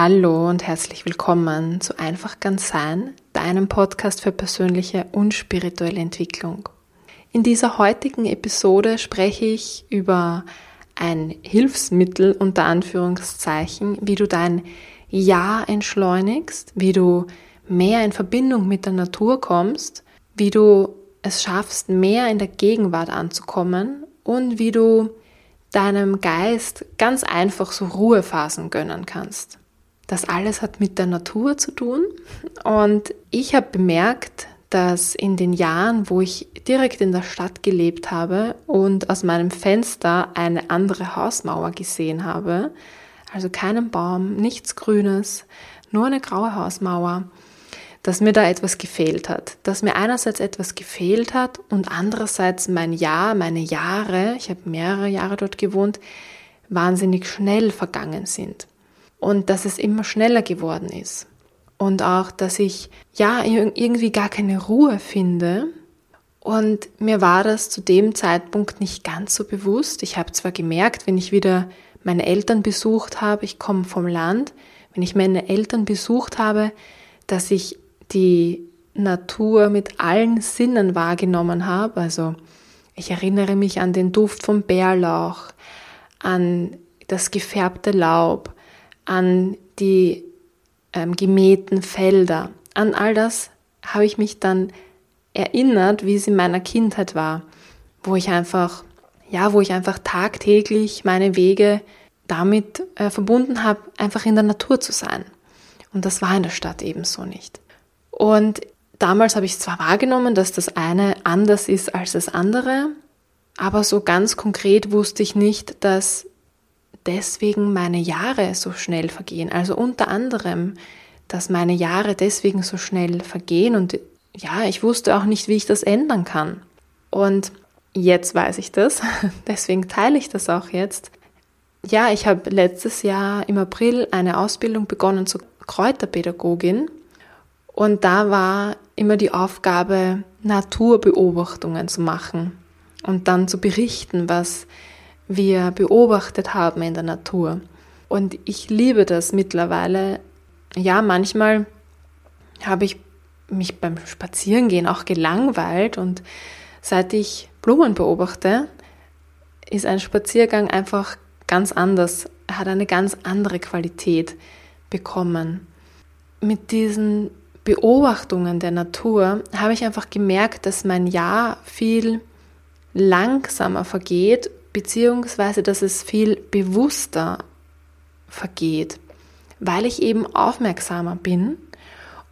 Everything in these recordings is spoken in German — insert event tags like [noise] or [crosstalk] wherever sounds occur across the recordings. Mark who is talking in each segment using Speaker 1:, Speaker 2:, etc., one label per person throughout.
Speaker 1: Hallo und herzlich willkommen zu Einfach ganz sein, deinem Podcast für persönliche und spirituelle Entwicklung. In dieser heutigen Episode spreche ich über ein Hilfsmittel unter Anführungszeichen, wie du dein Ja entschleunigst, wie du mehr in Verbindung mit der Natur kommst, wie du es schaffst, mehr in der Gegenwart anzukommen und wie du deinem Geist ganz einfach so Ruhephasen gönnen kannst. Das alles hat mit der Natur zu tun. Und ich habe bemerkt, dass in den Jahren, wo ich direkt in der Stadt gelebt habe und aus meinem Fenster eine andere Hausmauer gesehen habe, also keinen Baum, nichts Grünes, nur eine graue Hausmauer, dass mir da etwas gefehlt hat. Dass mir einerseits etwas gefehlt hat und andererseits mein Jahr, meine Jahre, ich habe mehrere Jahre dort gewohnt, wahnsinnig schnell vergangen sind und dass es immer schneller geworden ist. Und auch, dass ich ja irgendwie gar keine Ruhe finde. Und mir war das zu dem Zeitpunkt nicht ganz so bewusst. Ich habe zwar gemerkt, wenn ich wieder meine Eltern besucht habe, ich komme vom Land, wenn ich meine Eltern besucht habe, dass ich die Natur mit allen Sinnen wahrgenommen habe. Also ich erinnere mich an den Duft vom Bärlauch, an das gefärbte Laub, an die ähm, gemähten Felder, an all das habe ich mich dann erinnert, wie es in meiner Kindheit war, wo ich einfach, ja, wo ich einfach tagtäglich meine Wege damit äh, verbunden habe, einfach in der Natur zu sein. Und das war in der Stadt ebenso nicht. Und damals habe ich zwar wahrgenommen, dass das eine anders ist als das andere, aber so ganz konkret wusste ich nicht, dass deswegen meine Jahre so schnell vergehen. Also unter anderem, dass meine Jahre deswegen so schnell vergehen und ja, ich wusste auch nicht, wie ich das ändern kann. Und jetzt weiß ich das, [laughs] deswegen teile ich das auch jetzt. Ja, ich habe letztes Jahr im April eine Ausbildung begonnen zur Kräuterpädagogin und da war immer die Aufgabe, Naturbeobachtungen zu machen und dann zu berichten, was wir beobachtet haben in der Natur. Und ich liebe das mittlerweile. Ja, manchmal habe ich mich beim Spazierengehen auch gelangweilt und seit ich Blumen beobachte, ist ein Spaziergang einfach ganz anders, er hat eine ganz andere Qualität bekommen. Mit diesen Beobachtungen der Natur habe ich einfach gemerkt, dass mein Jahr viel langsamer vergeht beziehungsweise dass es viel bewusster vergeht, weil ich eben aufmerksamer bin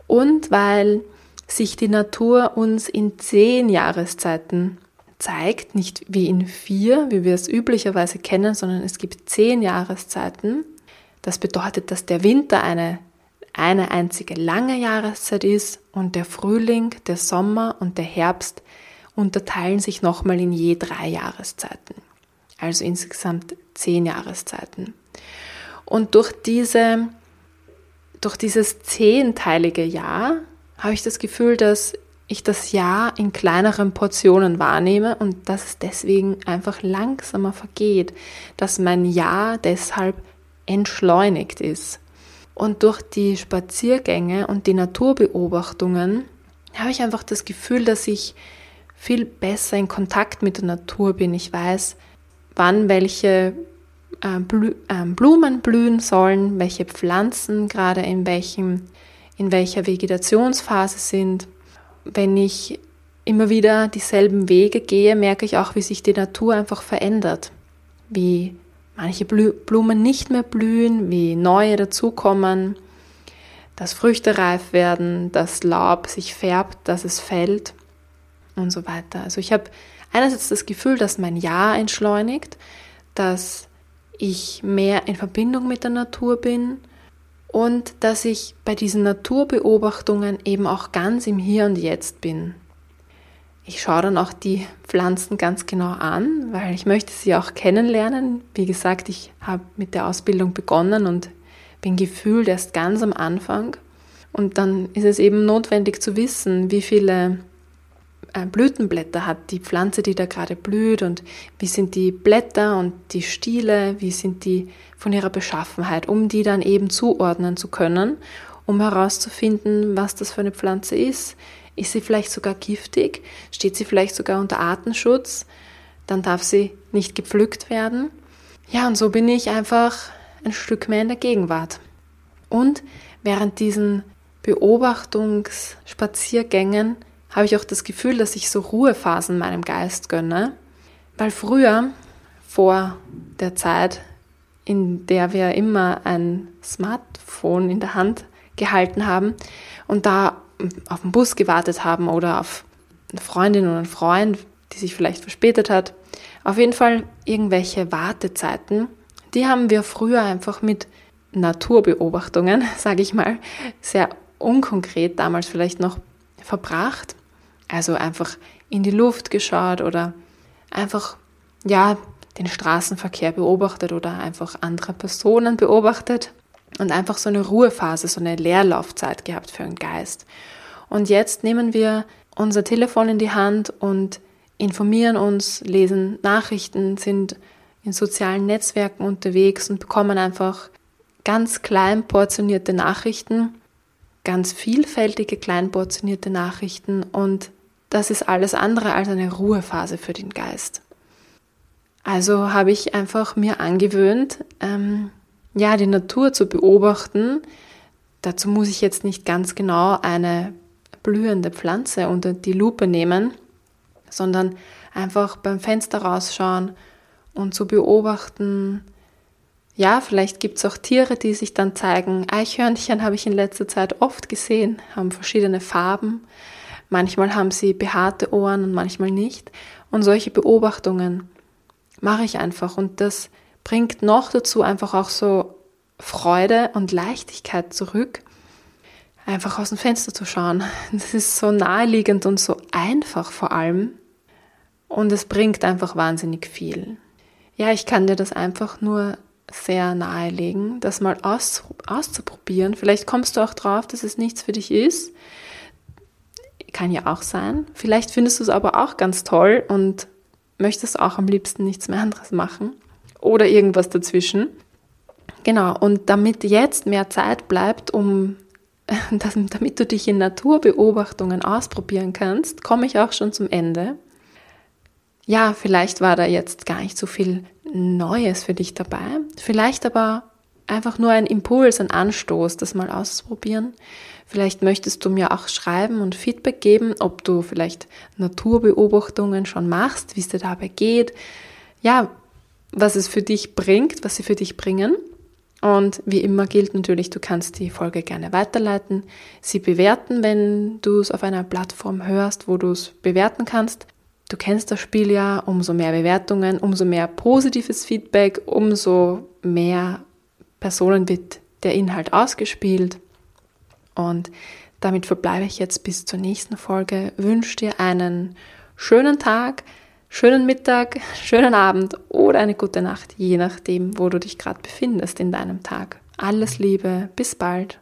Speaker 1: und weil sich die Natur uns in zehn Jahreszeiten zeigt, nicht wie in vier, wie wir es üblicherweise kennen, sondern es gibt zehn Jahreszeiten. Das bedeutet, dass der Winter eine, eine einzige lange Jahreszeit ist und der Frühling, der Sommer und der Herbst unterteilen sich nochmal in je drei Jahreszeiten also insgesamt zehn Jahreszeiten. Und durch diese, durch dieses zehnteilige Jahr habe ich das Gefühl, dass ich das Jahr in kleineren Portionen wahrnehme und dass es deswegen einfach langsamer vergeht, dass mein Jahr deshalb entschleunigt ist. Und durch die Spaziergänge und die Naturbeobachtungen habe ich einfach das Gefühl, dass ich viel besser in Kontakt mit der Natur bin. Ich weiß, wann welche äh, ähm, Blumen blühen sollen, welche Pflanzen gerade in, welchem, in welcher Vegetationsphase sind. Wenn ich immer wieder dieselben Wege gehe, merke ich auch, wie sich die Natur einfach verändert. Wie manche Blumen nicht mehr blühen, wie neue dazukommen, dass Früchte reif werden, dass Laub sich färbt, dass es fällt und so weiter. Also ich habe einerseits das Gefühl, dass mein Jahr entschleunigt, dass ich mehr in Verbindung mit der Natur bin und dass ich bei diesen Naturbeobachtungen eben auch ganz im Hier und Jetzt bin. Ich schaue dann auch die Pflanzen ganz genau an, weil ich möchte sie auch kennenlernen. Wie gesagt, ich habe mit der Ausbildung begonnen und bin gefühlt erst ganz am Anfang. Und dann ist es eben notwendig zu wissen, wie viele Blütenblätter hat die Pflanze, die da gerade blüht und wie sind die Blätter und die Stiele, wie sind die von ihrer Beschaffenheit, um die dann eben zuordnen zu können, um herauszufinden, was das für eine Pflanze ist. Ist sie vielleicht sogar giftig? Steht sie vielleicht sogar unter Artenschutz? Dann darf sie nicht gepflückt werden. Ja, und so bin ich einfach ein Stück mehr in der Gegenwart. Und während diesen Beobachtungsspaziergängen habe ich auch das Gefühl, dass ich so Ruhephasen meinem Geist gönne. Weil früher, vor der Zeit, in der wir immer ein Smartphone in der Hand gehalten haben und da auf den Bus gewartet haben oder auf eine Freundin oder einen Freund, die sich vielleicht verspätet hat. Auf jeden Fall irgendwelche Wartezeiten, die haben wir früher einfach mit Naturbeobachtungen, [laughs] sage ich mal, sehr unkonkret damals vielleicht noch verbracht. Also einfach in die Luft geschaut oder einfach, ja, den Straßenverkehr beobachtet oder einfach andere Personen beobachtet und einfach so eine Ruhephase, so eine Leerlaufzeit gehabt für den Geist. Und jetzt nehmen wir unser Telefon in die Hand und informieren uns, lesen Nachrichten, sind in sozialen Netzwerken unterwegs und bekommen einfach ganz klein portionierte Nachrichten, ganz vielfältige klein portionierte Nachrichten und das ist alles andere als eine Ruhephase für den Geist. Also habe ich einfach mir angewöhnt, ähm, ja, die Natur zu beobachten. Dazu muss ich jetzt nicht ganz genau eine blühende Pflanze unter die Lupe nehmen, sondern einfach beim Fenster rausschauen und zu beobachten. Ja, vielleicht gibt es auch Tiere, die sich dann zeigen. Eichhörnchen habe ich in letzter Zeit oft gesehen, haben verschiedene Farben. Manchmal haben sie behaarte Ohren und manchmal nicht. Und solche Beobachtungen mache ich einfach. Und das bringt noch dazu einfach auch so Freude und Leichtigkeit zurück, einfach aus dem Fenster zu schauen. Das ist so naheliegend und so einfach vor allem. Und es bringt einfach wahnsinnig viel. Ja, ich kann dir das einfach nur sehr nahelegen, das mal aus, auszuprobieren. Vielleicht kommst du auch drauf, dass es nichts für dich ist. Kann ja auch sein. Vielleicht findest du es aber auch ganz toll und möchtest auch am liebsten nichts mehr anderes machen. Oder irgendwas dazwischen. Genau, und damit jetzt mehr Zeit bleibt, um [laughs] damit du dich in Naturbeobachtungen ausprobieren kannst, komme ich auch schon zum Ende. Ja, vielleicht war da jetzt gar nicht so viel Neues für dich dabei. Vielleicht aber einfach nur ein Impuls, ein Anstoß, das mal auszuprobieren. Vielleicht möchtest du mir auch schreiben und Feedback geben, ob du vielleicht Naturbeobachtungen schon machst, wie es dir dabei geht. Ja, was es für dich bringt, was sie für dich bringen. Und wie immer gilt natürlich, du kannst die Folge gerne weiterleiten, sie bewerten, wenn du es auf einer Plattform hörst, wo du es bewerten kannst. Du kennst das Spiel ja, umso mehr Bewertungen, umso mehr positives Feedback, umso mehr Personen wird der Inhalt ausgespielt. Und damit verbleibe ich jetzt bis zur nächsten Folge. Wünsche dir einen schönen Tag, schönen Mittag, [laughs] schönen Abend oder eine gute Nacht, je nachdem, wo du dich gerade befindest in deinem Tag. Alles Liebe, bis bald.